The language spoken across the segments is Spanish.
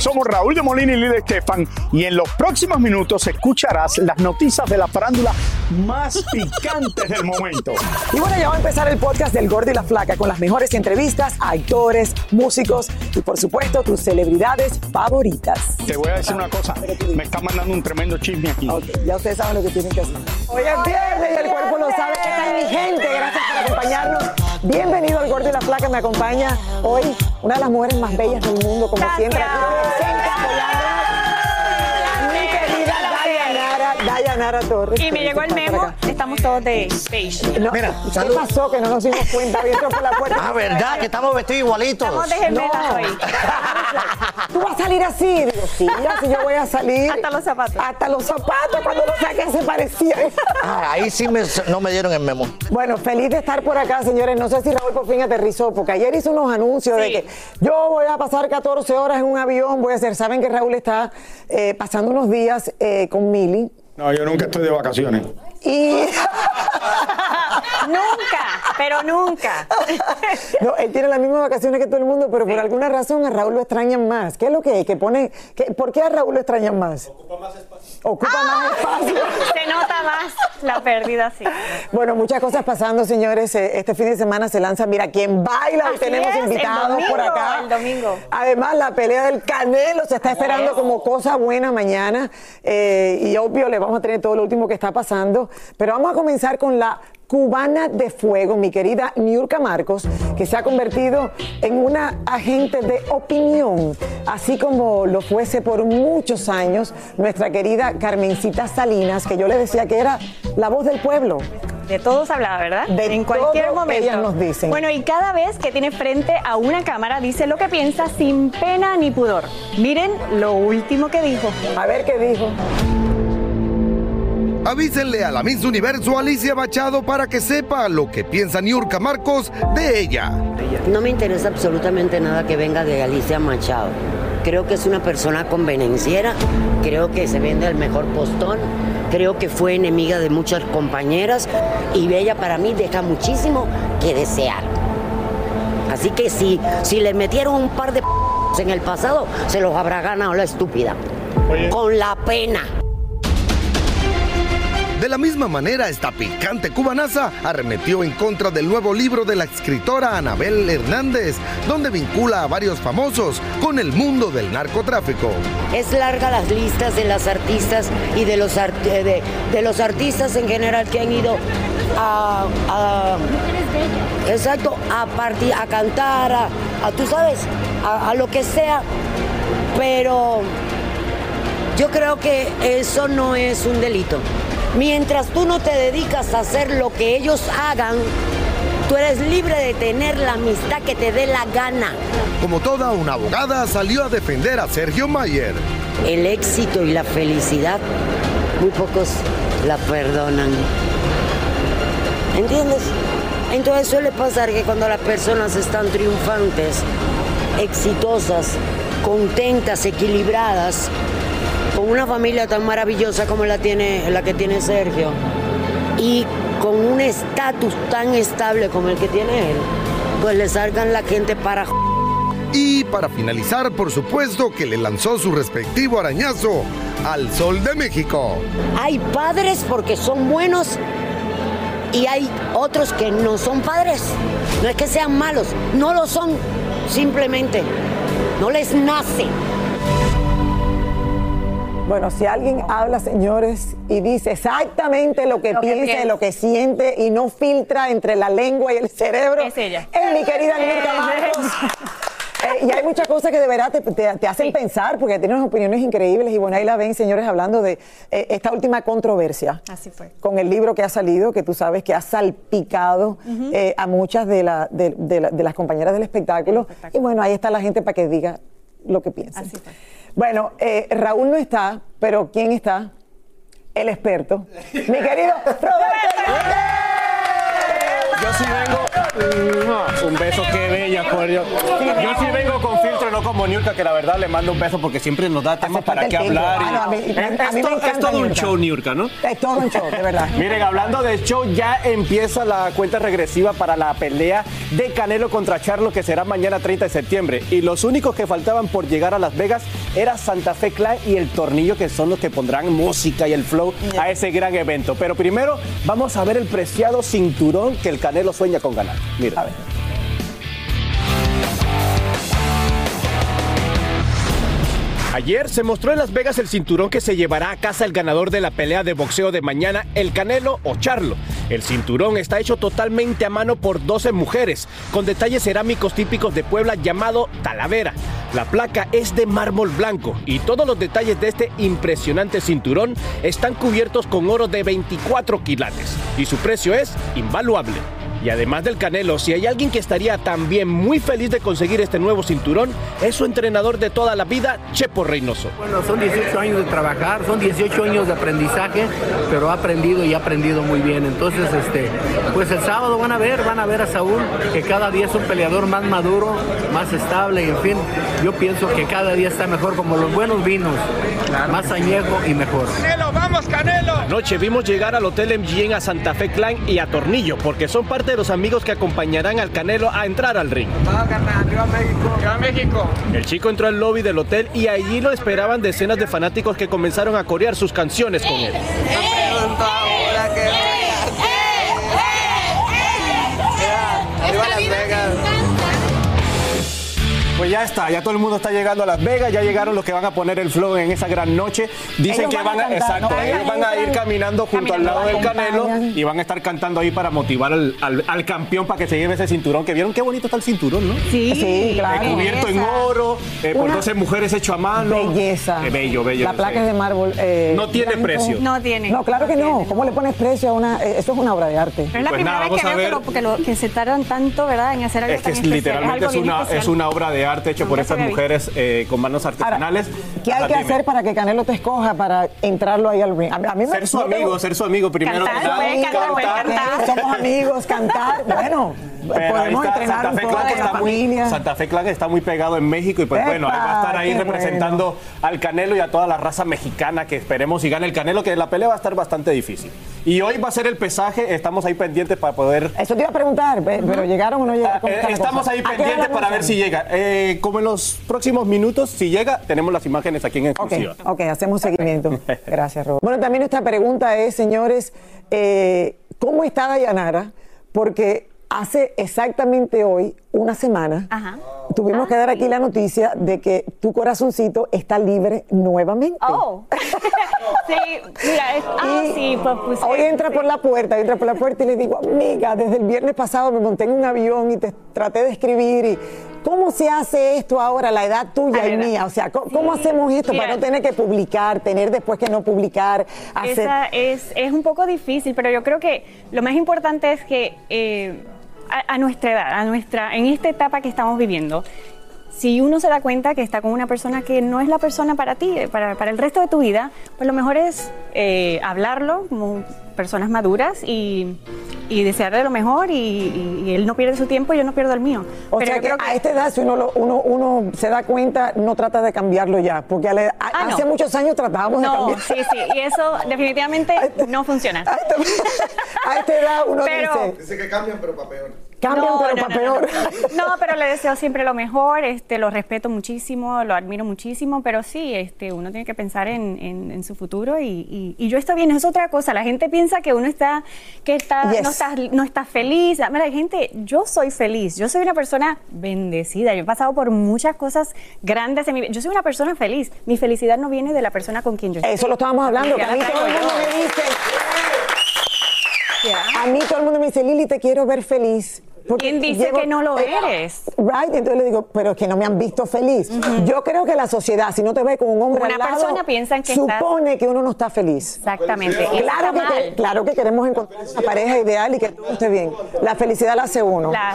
Somos Raúl de Molina y Lidia Estefan y en los próximos minutos escucharás las noticias de la farándula más picantes del momento. Y bueno, ya va a empezar el podcast del Gordo y la Flaca con las mejores entrevistas a actores, músicos y por supuesto tus celebridades favoritas. Te voy a decir una cosa, me está mandando un tremendo chisme aquí. ya ustedes saben lo que tienen que hacer. Hoy es viernes y el cuerpo lo sabe que está mi gente. Gracias por acompañarnos. Bienvenido al Gordo y la Flaca. Me acompaña hoy una de las mujeres más bellas del mundo, como siempre. Dayanara Torres. Y me llegó el memo, estamos todos de beige. No, Mira, ¿qué pasó que no nos dimos cuenta? Había entrado por la puerta. Ah, ¿verdad? Que estamos vestidos igualitos. Estamos de gemelas No. hoy. ¿Tú vas a salir así? Digo, sí, así yo voy a salir. Hasta los zapatos. Hasta los zapatos, cuando lo saqué se parecían. Ah, ahí sí me- no me dieron el memo. Bueno, feliz de estar por acá, señores. No sé si Raúl por fin aterrizó, porque ayer hizo unos anuncios de que yo voy a pasar 14 horas en un avión, voy a hacer. Saben que Raúl está eh, pasando unos días eh, con Mili. No, yo nunca estoy de vacaciones. Y Nunca, pero nunca. no, él tiene las mismas vacaciones que todo el mundo, pero por alguna razón a Raúl lo extrañan más. ¿Qué es lo que es? Que pone, que- ¿Por qué a Raúl lo extrañan más? Ocupa más espacio. Ocupa más espacio. Se nota más la pérdida, sí. Bueno, muchas cosas pasando, señores. Eh, Este fin de semana se lanza Mira quién baila. Así tenemos es, invitados por acá. el domingo. Además, la pelea del Canelo se está esperando como cosa buena mañana. Eh, y obvio, le vamos a tener todo lo último que está pasando. Pero vamos a comenzar con la cubana de fuego, mi querida Niurka Marcos, que se ha convertido en una agente de opinión, así como lo fuese por muchos años nuestra querida Carmencita Salinas, que yo le decía que era la voz del pueblo. De todos hablaba, ¿verdad? De en cualquier todo momento. ellas nos dicen. Bueno, y cada vez que tiene frente a una cámara dice lo que piensa sin pena ni pudor. Miren lo último que dijo. A ver qué dijo. Avísenle a la Miss Universo Alicia Machado para que sepa lo que piensa Niurka Marcos de ella. No me interesa absolutamente nada que venga de Alicia Machado. Creo que es una persona convenenciera, creo que se vende el mejor postón, creo que fue enemiga de muchas compañeras y ella para mí deja muchísimo que desear. Así que si, si le metieron un par de en el pasado, se los habrá ganado la estúpida. Con la pena. De la misma manera, esta picante cubanaza arremetió en contra del nuevo libro de la escritora Anabel Hernández, donde vincula a varios famosos con el mundo del narcotráfico. Es larga las listas de las artistas y de los, eh, de, los artistas en general que han ido a, a- exacto, a, parti- a cantar, a, tú sabes, a lo que sea, pero yo creo que eso no es un delito. Mientras tú no te dedicas a hacer lo que ellos hagan, tú eres libre de tener la amistad que te dé la gana. Como toda una abogada, salió a defender a Sergio Mayer. El éxito y la felicidad, muy pocos la perdonan. ¿Entiendes? Entonces suele pasar que cuando las personas están triunfantes, exitosas, contentas, equilibradas, con una familia tan maravillosa como la, tiene, la que tiene Sergio, y con un estatus tan estable como el que tiene él, pues le salgan la gente para Y para finalizar, por supuesto que le lanzó su respectivo arañazo al Sol de México. Hay padres porque son buenos y hay otros que no son padres. No es que sean malos, no lo son, simplemente no les nace. Bueno, si alguien habla, señores, y dice exactamente lo que Lo que piensa y piensa. lo que siente y no filtra entre la lengua y el cerebro, Es ella. es mi querida Marcos. Eh, y hay muchas cosas que de verdad te, te- te hacen pensar, porque tiene unas opiniones increíbles. Y bueno, ahí la ven, señores, hablando de eh, esta última controversia Así fue. con el libro que ha salido, que tú sabes que ha salpicado eh, a muchas de, la- de- de la- de las compañeras del espectáculo. Y bueno, ahí está la gente para que diga lo que piensa. Bueno, eh, Raúl no está, pero ¿quién está? El experto. Mi querido Roberto. Yo sí vengo. Un beso, qué bella, por Dios. Yo sí vengo con filtro, no como Niurka, que la verdad le mando un beso porque siempre nos da temas para qué hablar. y- Ah, no, a mí- Es- a mí todo un show, Niurka, ¿no? Es todo un show, de verdad. Miren, hablando de show, ya empieza la cuenta regresiva para la pelea de Canelo contra Charlo que será mañana 30 de septiembre. Y los únicos que faltaban por llegar a Las Vegas era Santa Fe Clan y el Tornillo, que son los que pondrán música y el flow a ese gran evento. Pero primero vamos a ver el preciado cinturón que el Canelo sueña con ganar. Mira. Ayer se mostró en Las Vegas el cinturón que se llevará a casa el ganador de la pelea de boxeo de mañana, el Canelo o Charlo. El cinturón está hecho totalmente a mano por 12 mujeres, con detalles cerámicos típicos de Puebla llamado Talavera. La placa es de mármol blanco y todos los detalles de este impresionante cinturón están cubiertos con oro de 24 quilates y su precio es invaluable. Y además del Canelo, si hay alguien que estaría también muy feliz de conseguir este nuevo cinturón, es su entrenador de toda la vida, Chepo Reynoso. Bueno, son 18 años de trabajar, son 18 años de aprendizaje, pero ha aprendido y ha aprendido muy bien. Entonces, este, pues el sábado van a ver, van a ver a Saúl, que cada día es un peleador más maduro, más estable, y en fin, yo pienso que cada día está mejor como los buenos vinos, más añejo y mejor. ¡Canelo, vamos, Canelo! Anoche vimos llegar al Hotel MGM a Santa Fe Clan y a Tornillo, porque son parte de los amigos que acompañarán al Canelo a entrar al ring. ¡Arriba México! ¡Arriba México! El chico entró al lobby del hotel y allí lo esperaban decenas de fanáticos que comenzaron a corear sus canciones con él. ¡Arriba ya está, ya todo el mundo está llegando a Las Vegas, ya llegaron los que van a poner el flow en esa gran noche. Dicen Ellos que van van a cantar, exacto, ¿no? ellos van a ir caminando junto al lado del Canelo y van a estar cantando ahí para motivar al, al- al campeón para que se lleve ese cinturón. Que vieron qué bonito está el cinturón, ¿no? Sí, Sí, claro. Eh, cubierto en oro, eh, por Una 12 mujeres hecho a mano. Belleza. Eh, bello, bello. La placa es de mármol. eh, No tiene blanco. precio. No tiene. No, claro que no. ¿Cómo le pones precio a una.? eh, eso es una obra de arte. Pero es la Pues primera nada, vez que vamos a veo que, lo- que lo- que se tardan tanto, ¿verdad?, en hacer algo Es que tan es, especial. literalmente una, es una obra de arte hecho por esas mujeres eh, con manos artesanales. ¿Qué hay que hacer para que Canelo te escoja para entrarlo ahí al ring? A, mí me Ser su no amigo, ser su amigo primero Cantar, puede cantar, puede cantar. Somos amigos, cantar. Bueno, Pero podemos está, entrenar Santa un Fe poco está muy. Santa Fe Clan está muy pegado en México y pues Epa, bueno, ahí va a estar ahí representando al Canelo y a toda la raza mexicana que esperemos y gane el Canelo, que la pelea va a estar bastante difícil. Y hoy va a ser el pesaje, estamos ahí pendientes para poder... Eso te iba a preguntar, pe- pero llegaron o no llegaron. ¿Cómo Eh, estamos ahí ¿A qué hora pendientes para ver si llega. Eh, como en los próximos minutos, si llega, tenemos las imágenes aquí en exclusiva. ok, hacemos seguimiento. Gracias, Robert. Bueno, también nuestra pregunta es, señores, eh, ¿cómo está Dayanara? Porque hace exactamente hoy, una semana, tuvimos que dar aquí la noticia de que tu corazoncito está libre nuevamente. Oh. sí, mira, es, ah, sí, pues Hoy entra por la puerta, entra por la puerta y le digo, amiga, desde el viernes pasado me monté en un avión y te traté de escribir y ¿cómo se hace esto ahora, la edad tuya y mía? O sea, ¿cómo, cómo hacemos esto Mira. para no tener que publicar, tener después que no publicar, hacer... Esa es, es un poco difícil, pero yo creo que lo más importante es que eh, a, a nuestra edad, a nuestra, en esta etapa que estamos viviendo, si uno se da cuenta que está con una persona que no es la persona para ti, eh, para, para el resto de tu vida, pues lo mejor es eh, hablarlo como personas maduras y, y desearle lo mejor y, y- y él no pierde su tiempo y yo no pierdo el mío. O Pero sea que, creo a esta edad, si uno, lo- uno, uno se da cuenta, no trata de cambiarlo ya, porque a la- a- Ah, no. hace muchos años tratábamos de No, cambiar. sí, sí, y eso definitivamente no funciona. A esta edad uno Pero- dice... Dice que cambian, pero para peor. Cambian, No, pero no, para no, peor. No, pero le deseo siempre lo mejor, este, lo respeto muchísimo, lo admiro muchísimo, pero sí, este, uno tiene que pensar en, en- en su futuro y, y- y yo estoy bien, es otra cosa. La gente piensa que uno está, que está, Yes. no está, no está feliz. Mira, gente, yo soy feliz, yo soy una persona bendecida, yo he pasado por muchas cosas grandes en mi vida. Yo soy una persona feliz. Mi felicidad no viene de la persona con quien yo estoy. Eso lo estábamos hablando, que a mí todo el mundo me dice, a mí todo el mundo me dice, Lili, te quiero ver feliz. Porque ¿Quién dice que no lo eres? Right, entonces le digo, pero es que no me han visto feliz. Yo creo que la sociedad, si no te ve con un hombre Una al lado, persona piensa que estás- supone que uno no está feliz. Exactamente. Claro que, claro que queremos encontrar una pareja ideal y que todo esté bien. La felicidad la hace uno. La,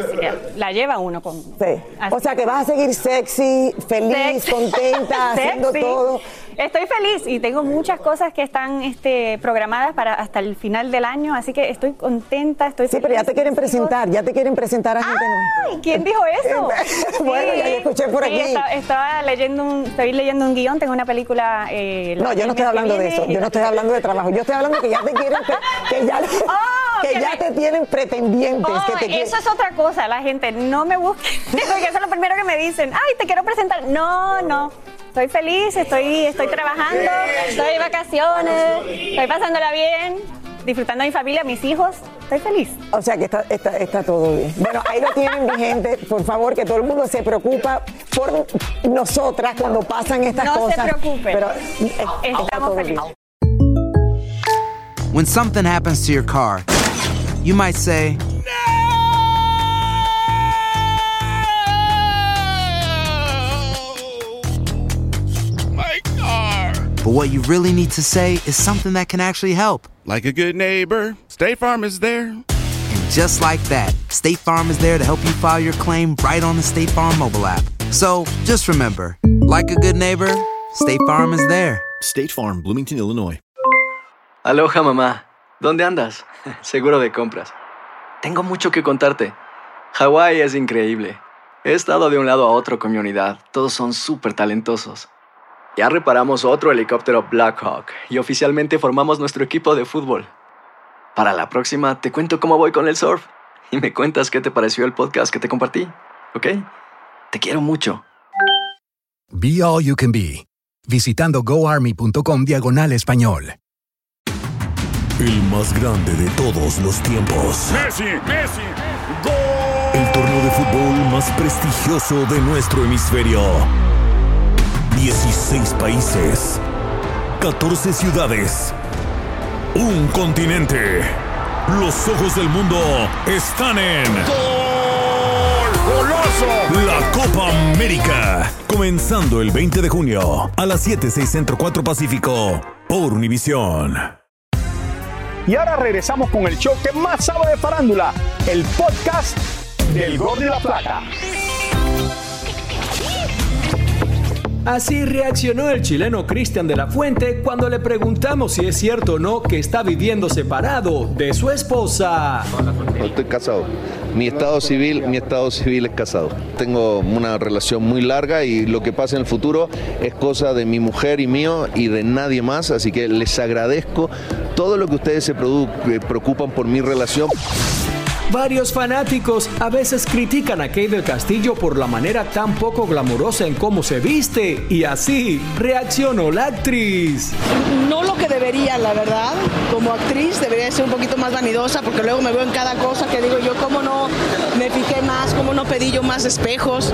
la lleva uno con. Sí. O sea que vas a seguir sexy, feliz, Sexy. contenta, haciendo todo. Estoy feliz y tengo muchas cosas que están este, programadas para hasta el final del año, así que estoy contenta, estoy Sí, pero ya te quieren presentar, ya te quieren presentar a gente nueva. Ay, ¿quién dijo eso? Bueno, ya escuché por Sí, aquí. esta- Estaba, leyendo un, estoy leyendo un guion, tengo una película. eh, No, yo no estoy hablando de eso. Yo no estoy hablando de trabajo. Yo estoy hablando que ya te quieren, que, que ya, Oh, que que ya me- te tienen pretendientes. Oh, que te quieren- eso es otra cosa, la gente, no me busque. Porque eso es lo primero que me dicen. Ay, te quiero presentar. No, no. Estoy feliz, estoy, estoy trabajando, estoy de vacaciones, estoy pasándola bien, disfrutando de mi familia, mis hijos. Estoy feliz. O sea que está, está, está todo bien. Bueno, ahí lo tienen, mi gente. Por favor, que todo el mundo se preocupa por nosotras cuando pasan estas No se cosas. preocupen. Pero eh, está Estamos felices. When something happens to your car, you might say, but what you really need to say is something that can actually help. Like a good neighbor, State Farm is there. And just like that, State Farm is there to help you file your claim right on the State Farm mobile app. So just remember, like a good neighbor, State Farm is there. State Farm, Bloomington, Illinois. Aloha mamá, ¿dónde andas? Seguro de compras. Tengo mucho que contarte. Hawái es increíble. He estado de un lado a otro con mi unidad. Todos son súper talentosos. Ya reparamos otro helicóptero Blackhawk y oficialmente formamos nuestro equipo de fútbol. Para la próxima te cuento cómo voy con el surf y me cuentas qué te pareció el podcast que te compartí, ¿ok? Te quiero mucho. Be All You Can Be, visitando goarmy.com diagonal español. El más grande de todos los tiempos. Messi, Messi, El torneo de fútbol más prestigioso de nuestro hemisferio. 16 países. 14 ciudades. Un continente. Los ojos del mundo están en. ¡Goloso! La Copa América. Comenzando el 20 de junio a las 7, 6 Centro 4 Pacífico por Univisión. Y ahora regresamos con el show que más sabe de farándula, el podcast del Gol de la Plata. Así reaccionó el chileno Cristian de la Fuente cuando le preguntamos si es cierto o no que está viviendo separado de su esposa. No estoy casado. Mi estado civil, mi estado civil es casado. Tengo una relación muy larga y lo que pasa en el futuro es cosa de mi mujer y mío y de nadie más, así que les agradezco todo lo que ustedes se eh, preocupan por mi relación. Varios fanáticos a veces critican a Kate del Castillo por la manera tan poco glamurosa en cómo se viste y así reaccionó la actriz. No lo que debería, la verdad. Como actriz debería ser un poquito más vanidosa porque luego me veo en cada cosa que digo yo, cómo no me piqué más, cómo no pedí yo más espejos,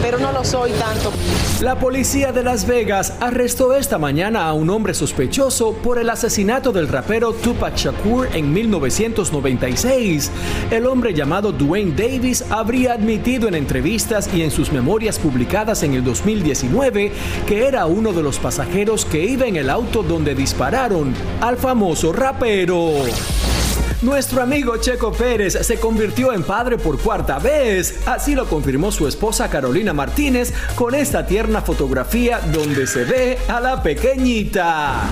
pero no lo soy tanto. La policía de Las Vegas arrestó esta mañana a un hombre sospechoso por el asesinato del rapero Tupac Shakur en 1996. El hombre llamado Dwayne Davis habría admitido en entrevistas y en sus memorias publicadas en el 2019 que era uno de los pasajeros que iba en el auto donde dispararon al famoso rapero. Nuestro amigo Checo Pérez se convirtió en padre por cuarta vez. Así lo confirmó su esposa Carolina Martínez con esta tierna fotografía donde se ve a la pequeñita.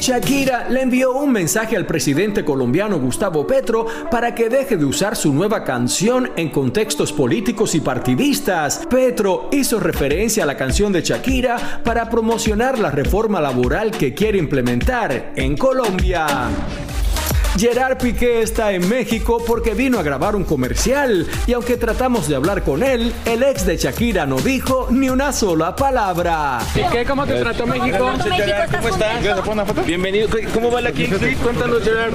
Shakira le envió un mensaje al presidente colombiano Gustavo Petro para que deje de usar su nueva canción en contextos políticos y partidistas. Petro hizo referencia a la canción de Shakira para promocionar la reforma laboral que quiere implementar en Colombia. Gerard Piqué está en México porque vino a grabar un comercial y aunque tratamos de hablar con él, el ex de Shakira no dijo ni una sola palabra. Piqué, ¿cómo te trató México? ¿Cómo estás? Bienvenido. ¿Cómo va la League? Cuéntanos, Gerard.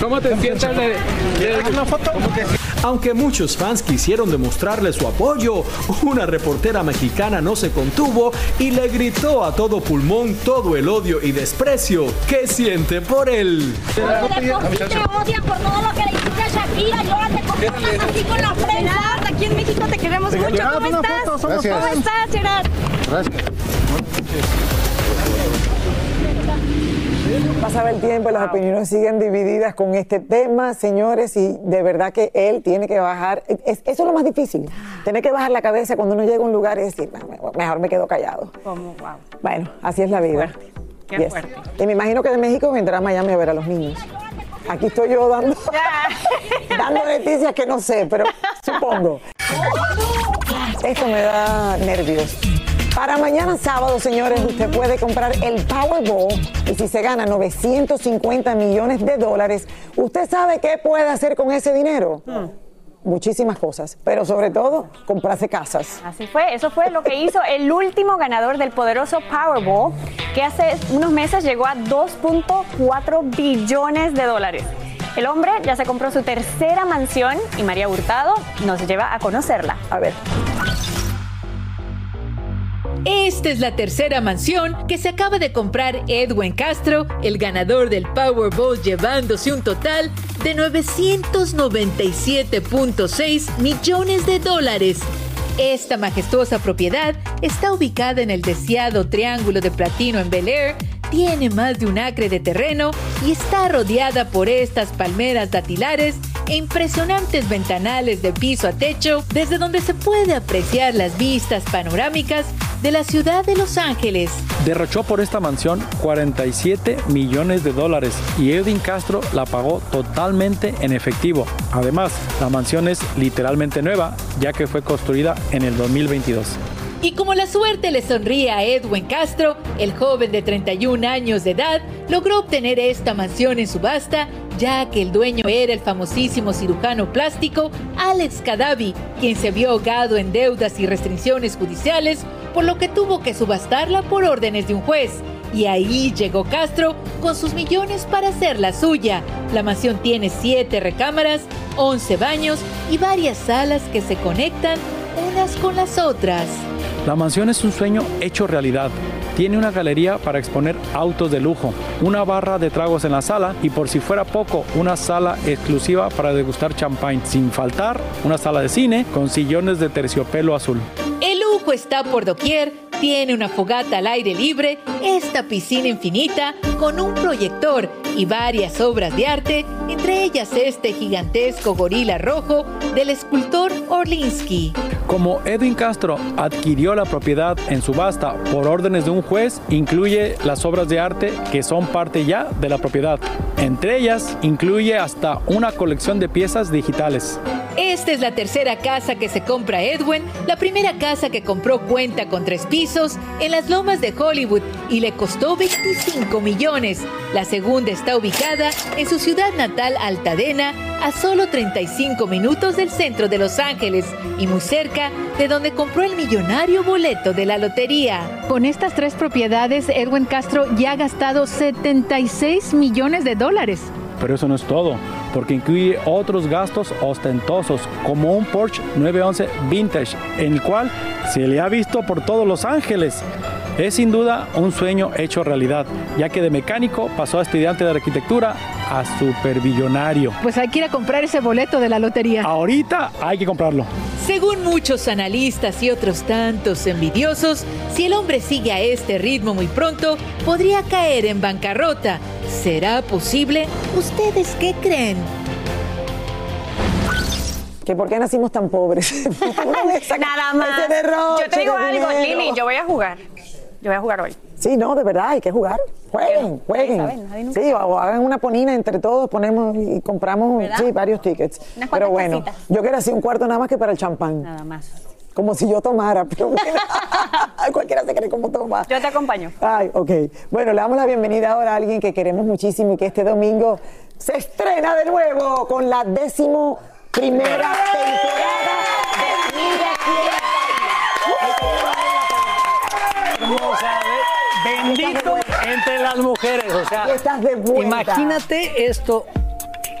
¿Cómo te sientes de, de una foto? Aunque muchos fans quisieron demostrarle su apoyo, una reportera mexicana no se contuvo y le gritó a todo pulmón todo el odio y desprecio que siente por él. te odian por todo lo que le hiciste a Shakira y ahora te comportas así con la prensa. Aquí en México te queremos mucho. ¿Cómo estás? ¿Cómo estás, Gerard? Gracias. Pasaba el tiempo, las opiniones siguen divididas con este tema, señores, y de verdad que él tiene que bajar. es- eso es lo más difícil, tener que bajar la cabeza cuando uno llega a un lugar y decir, "No, mejor me quedo callado. Como, wow. Bueno, así es la vida. Qué Yes. fuerte. Y me imagino que de México vendrá a Miami a ver a los niños. Aquí estoy yo dando, dando noticias que no sé, pero supongo. Esto me da nervios. Para mañana sábado, señores, usted puede comprar el Powerball y si se gana 950 millones de dólares, ¿usted sabe qué puede hacer con ese dinero? Muchísimas cosas, pero sobre todo comprarse casas. Así fue, eso fue lo que hizo el último ganador del poderoso Powerball, que hace unos meses llegó a 2.4 billones de dólares. El hombre ya se compró su tercera mansión y María Hurtado nos lleva a conocerla. A ver. Esta es la tercera mansión que se acaba de comprar Edwin Castro, el ganador del Powerball, llevándose un total de 997.6 millones de dólares. Esta majestuosa propiedad está ubicada en el deseado Triángulo de Platino en Bel Air, tiene más de un acre de terreno y está rodeada por estas palmeras datilares e impresionantes ventanales de piso a techo desde donde se puede apreciar las vistas panorámicas de la ciudad de Los Ángeles. Derrochó por esta mansión 47 millones de dólares y Edwin Castro la pagó totalmente en efectivo. Además, la mansión es literalmente nueva ya que fue construida en el 2022. Y como la suerte le sonríe a Edwin Castro, el joven de 31 años de edad logró obtener esta mansión en subasta, ya que el dueño era el famosísimo cirujano plástico Alex Cadavi, quien se vio ahogado en deudas y restricciones judiciales, por lo que tuvo que subastarla por órdenes de un juez. Y ahí llegó Castro con sus millones para hacerla suya. La mansión tiene 7 recámaras, 11 baños y varias salas que se conectan unas con las otras. La mansión es un sueño hecho realidad. Tiene una galería para exponer autos de lujo, una barra de tragos en la sala y por si fuera poco, una sala exclusiva para degustar champagne, sin faltar una sala de cine con sillones de terciopelo azul. El lujo está por doquier, tiene una fogata al aire libre, esta piscina infinita con un proyector y varias obras de arte, entre ellas este gigantesco gorila rojo del escultor Orlinsky. Como Edwin Castro adquirió la propiedad en subasta por órdenes de un juez, incluye las obras de arte que son parte ya de la propiedad. Entre ellas, incluye hasta una colección de piezas digitales. Esta es la tercera casa que se compra Edwin. La primera casa que compró cuenta con tres pisos en las lomas de Hollywood y le costó 25 millones. La segunda está ubicada en su ciudad natal Altadena, a solo 35 minutos del centro de Los Ángeles y muy cerca de donde compró el millonario boleto de la lotería. Con estas tres propiedades, Edwin Castro ya ha gastado 76 millones de dólares. Pero eso no es todo, porque incluye otros gastos ostentosos, como un Porsche 911 Vintage, en el cual se le ha visto por todos Los Ángeles. Es sin duda un sueño hecho realidad, ya que de mecánico pasó a estudiante de arquitectura a superbillonario. Pues hay que ir a comprar ese boleto de la lotería. Ahorita hay que comprarlo. Según muchos analistas y otros tantos envidiosos, si el hombre sigue a este ritmo muy pronto, podría caer en bancarrota. ¿Será posible? ¿Ustedes qué creen? ¿Que por qué nacimos tan pobres? Nada más. Derroche Yo te digo algo. Lili, yo voy a jugar. Yo voy a jugar hoy. Sí, no, de verdad, hay que jugar. Jueguen, jueguen. Sí, o, hagan una ponina entre todos, ponemos y compramos ¿Verdad? sí, varios tickets. Unas Pero bueno, casitas. yo quiero así un cuarto nada más que para el champán. Nada más. Como si yo tomara, pero bueno, cualquiera se cree como toma. Yo te acompaño. Ay, ok. Bueno, le damos la bienvenida ahora a alguien que queremos muchísimo y que este domingo se estrena de nuevo con la décimo primera temporada bendito entre las mujeres. O sea, imagínate esto.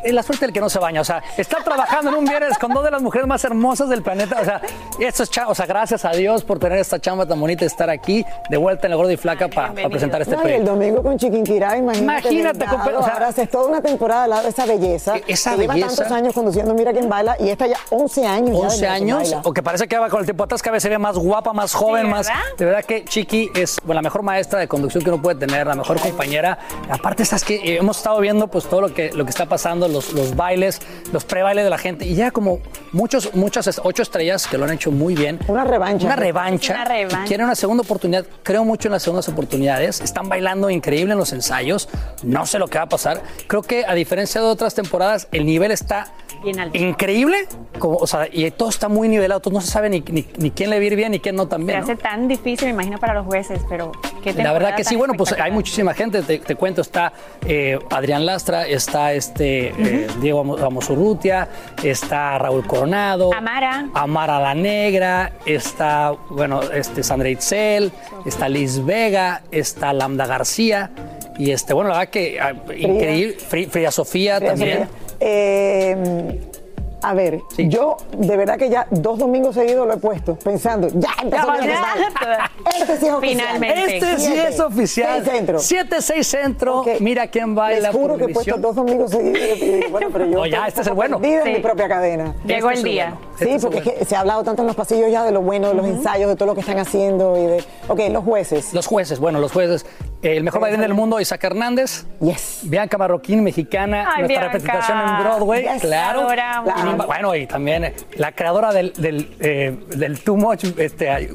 Es la suerte del que no se baña. O sea, estar trabajando en un viernes con dos de las mujeres más hermosas del planeta. O sea, esto es o sea, gracias a Dios por tener esta chamba tan bonita, estar aquí de vuelta en la gorda y flaca para presentar este No, el domingo con Chiquinquirá, imagínate. Imagínate, Delgado, compa- o sea, ahora haces toda una temporada al lado de esa belleza. esa que lleva belleza. tantos años conduciendo Mira quién baila y esta ya 11 años. ya de 11 Mira quién años, o que parece que va con el tiempo atrás, cada vez se ve más guapa, más joven, Sí, más. De verdad que Chiqui es bueno, la mejor maestra de conducción que uno puede tener, la mejor compañera. Aparte, estás que eh, hemos estado viendo pues todo lo que, lo que está pasando, los, los bailes, los pre-bailes de la gente, y ya como muchos, muchas, ocho estrellas que lo han hecho muy bien. Una revancha. Una revancha. Una revancha. Quieren una segunda oportunidad. Creo mucho en las segundas oportunidades. Están bailando increíble en los ensayos. No sé lo que va a pasar. Creo que a diferencia de otras temporadas, el nivel está Bien alto. increíble. Como, o sea, y todo está muy nivelado. Entonces no se sabe ni, ni, ni quién le va a ir bien ni quién no Se también. ¿no? hace tan difícil, me imagino, para los jueces, pero qué La verdad que sí, bueno, pues hay muchísima gente, te, te cuento, está eh, Adrián Lastra, está este eh, Diego Amo- Amosurrutia, está Raúl Coronado, Amara. Amara la Negra, está, bueno, este Sandra Itzel, está Liz Vega, está Lambda García, y este, bueno, la verdad que ah, increíble, Fri- Frida Sofía también. Eh, a ver, yo de verdad que ya dos domingos seguidos lo he puesto, pensando, ya empezó Ya, ya. Este sí es oficial. Finalmente. Este sí Siete. es oficial. Seis centro. 7-6 centro, mira quién baila. Les juro que he puesto dos domingos seguidos. y digo, Bueno, pero yo No, ya, este es el bueno. perdida en Sí. mi propia cadena. Llegó Este el día. bueno. Sí, Este es porque es que se ha hablado tanto en los pasillos ya de lo bueno de los ensayos, de todo lo que están haciendo y de. Ok, los jueces. Los jueces, bueno, los jueces. El mejor bailarín del mundo, Isaac Hernández. Yes. Bianca Marroquín, mexicana. Ay, nuestra Bianca. representación en Broadway, Yes, claro. la adoramos. Y Nimba- bueno, y también eh, la creadora del, del, eh, del Too Much, este, ay,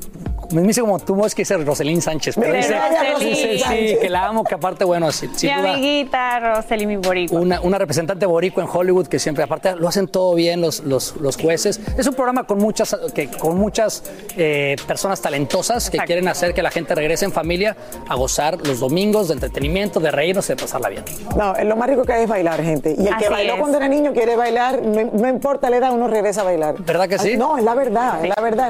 me dice como Too Much, que dice Roselín Sánchez. Pero dice, Roselín. sí, sí, sí, que la amo, que aparte, bueno, sin Mi duda, amiguita Rosely, mi boricua. una, una representante boricua en Hollywood que siempre, aparte, lo hacen todo bien los, los, los jueces. Es un programa con muchas, que, con muchas eh, personas talentosas que quieren hacer que la gente regrese en familia a gozar los domingos de entretenimiento, de reírnos y de pasarla bien. No, lo más rico que hay es bailar, gente. Y el que bailó es. cuando era niño quiere bailar, no, no importa la edad, uno regresa a bailar. ¿Verdad que sí? No, es la verdad, es la verdad.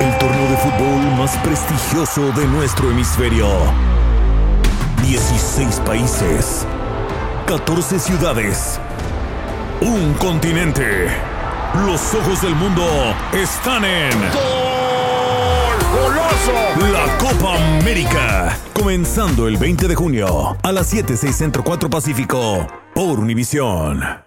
El torneo de fútbol más prestigioso de nuestro hemisferio. 16 países. 14 ciudades. Un continente. Los ojos del mundo están en. goloso. La Copa América. Comenzando el 20 de junio a las 7, 6 Centro 4 Pacífico por Univisión.